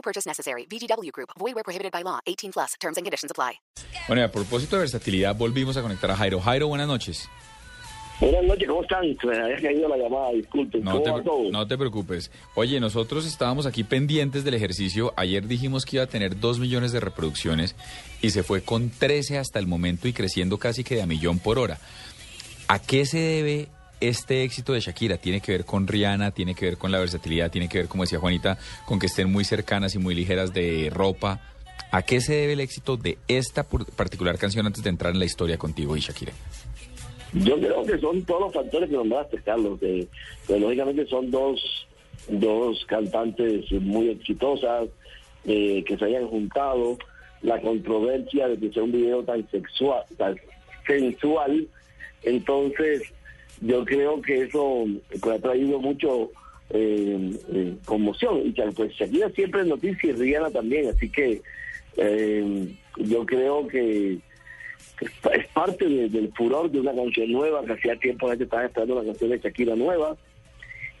No purchase necessary. VGW Group. Void where prohibited by law. 18 plus. Terms and conditions apply. Bueno, y a propósito de versatilidad, volvimos a conectar a Jairo. Jairo, buenas noches. Buenas noches, ¿cómo están? Se me había caído la llamada, disculpen. No ¿Cómo te, va todo? no te preocupes. Oye, nosotros estábamos aquí pendientes del ejercicio. Ayer dijimos que iba a tener 2 millones de reproducciones y se fue con 13 hasta el momento y creciendo casi que de a millón por hora. ¿A qué se debe este éxito de Shakira? ¿Tiene que ver con Rihanna? ¿Tiene que ver con la versatilidad? ¿Tiene que ver, como decía Juanita, con que estén muy cercanas y muy ligeras de ropa? ¿A qué se debe el éxito de esta particular canción antes de entrar en la historia contigo y Shakira? Yo creo que son todos los factores que nombraste, Carlos. que que lógicamente son dos, dos cantantes muy exitosas eh, que se hayan juntado. La controversia de que sea un video tan sexual, tan sensual. Entonces, yo creo que eso pues, ha traído mucho eh, eh, conmoción. Y que, pues Shakira siempre es noticia y Rihanna también. Así que eh, yo creo que es pa- es parte de- del furor de una canción nueva, que hacía tiempo la gente estaba esperando una canción de Shakira nueva.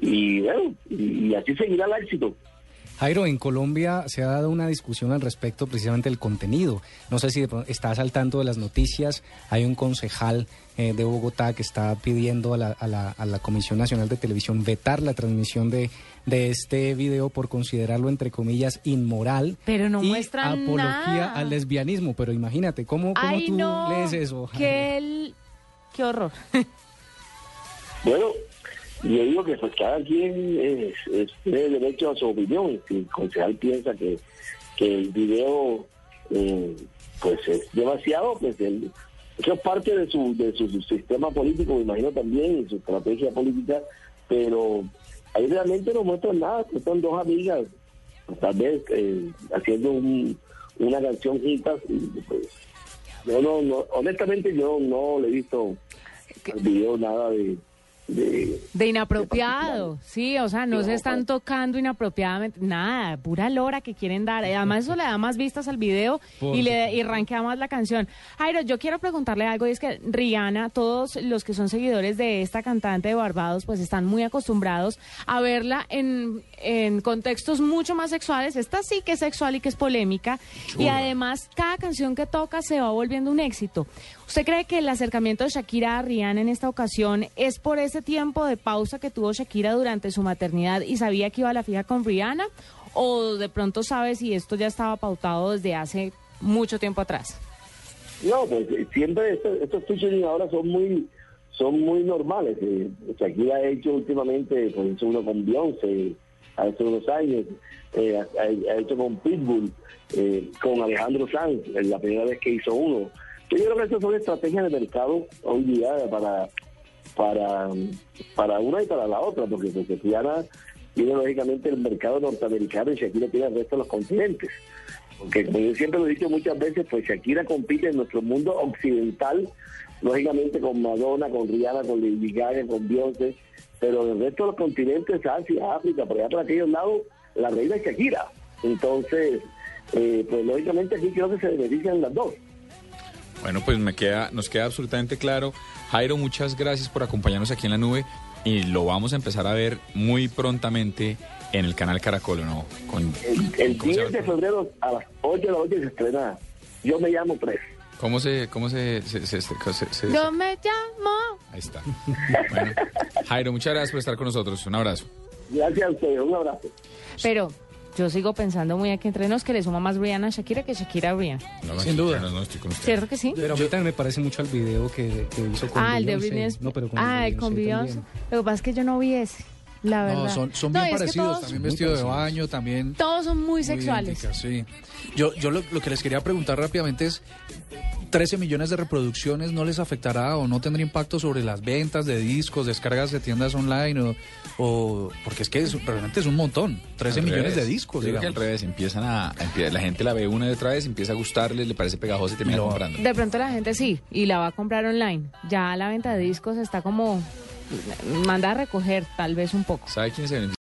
Y bueno, y así seguirá el éxito. Jairo, en Colombia se ha dado una discusión al respecto precisamente del contenido. No sé si de pronto estás al tanto de las noticias. Hay un concejal eh, de Bogotá que está pidiendo a la, a, la, a la Comisión Nacional de Televisión vetar la transmisión de, de este video por considerarlo, entre comillas, inmoral. Pero no y muestran apología nada. al lesbianismo. Pero imagínate, ¿cómo, cómo Ay, tú no. lees eso? Jairo? Qué, el- qué horror. Bueno, yo digo que pues cada quien es, es- tiene derecho a su opinión. Si el concejal piensa que, que el video eh, pues es demasiado, pues él, eso es parte de su, de su, sistema político, me imagino también, y su estrategia política, pero ahí realmente no muestran nada, son dos amigas, tal vez eh, haciendo un- una canción juntas, y pues yo no, no, honestamente yo no le he visto al video nada de... de De inapropiado, sí, o sea, no se están tocando inapropiadamente, nada, pura lora que quieren dar. Además, eso le da más vistas al video Por y le y rankea más la canción. Jairo, yo quiero preguntarle algo, y es que Rihanna, todos los que son seguidores de esta cantante de Barbados, pues están muy acostumbrados a verla en, en contextos mucho más sexuales. Esta sí que es sexual y que es polémica. Y además, cada canción que toca se va volviendo un éxito. ¿Usted cree que el acercamiento de Shakira a Rihanna en esta ocasión es por ese tiempo de pausa que tuvo Shakira durante su maternidad y sabía que iba a la fija con Rihanna? ¿O de pronto sabe si esto ya estaba pautado desde hace mucho tiempo atrás? No, pues eh, siempre estos, estos featuring ahora son muy son muy normales. Eh, Shakira ha hecho últimamente, pues hizo uno con Beyoncé hace unos años, eh, ha, hecho con Pitbull, eh, con Alejandro Sanz, la primera vez que hizo uno. Yo creo que estas son estrategias de mercado hoy para para para una y para la otra, porque tiene lógicamente el mercado norteamericano y Shakira tiene el resto de los continentes. Porque como yo siempre lo he dicho muchas veces, pues Shakira compite en nuestro mundo occidental, lógicamente con Madonna, con Rihanna, con Lady Gaga, con Beyoncé, pero en el resto de los continentes, Asia, África, por allá por aquellos lados, la reina es Shakira. Entonces, eh, pues lógicamente aquí creo que se benefician las dos. Bueno, pues me queda, nos queda absolutamente claro. Jairo, muchas gracias por acompañarnos aquí en la nube y lo vamos a empezar a ver muy prontamente en el canal Caracol, ¿o ¿no? Con, El, el ¿cómo, se 10 de febrero a las 8 de la noche se estrena Yo me llamo Tres. ¿Cómo se, cómo se, se- se- se- se- se- Yo me llamo. Ahí está. Bueno, Jairo, muchas gracias por estar con nosotros. Un abrazo. Gracias a ustedes, un abrazo. Pero yo sigo pensando muy aquí entre nos que le suma más Rihanna a Shakira que Shakira a Rihanna. No, Sin duda. No, no, estoy con usted. ¿Cierto que sí? Pero a mí también me parece mucho al video que, que hizo con ah, el de. Britney. No, pero con ah, el con Beyoncé. Lo que pasa es que yo no vi ese. La verdad. No, son, son No, bien parecidos, también vestido de baño, también... Todos son muy muy sexuales. sí. Yo, yo lo, lo que les quería preguntar rápidamente es, 13 millones de reproducciones no les afectará o no tendrá impacto sobre las ventas de discos, descargas de tiendas online o, o- porque es que es, realmente es un montón, 13 Al millones revés. de discos, creo que al revés, empiezan a, la gente la ve una y otra vez, empieza a gustarle, le parece pegajosa y termina lo- comprando. De pronto la gente sí, y la va a comprar online. Ya la venta de discos está como... Manda a recoger tal vez un poco. ¿Sabe quién?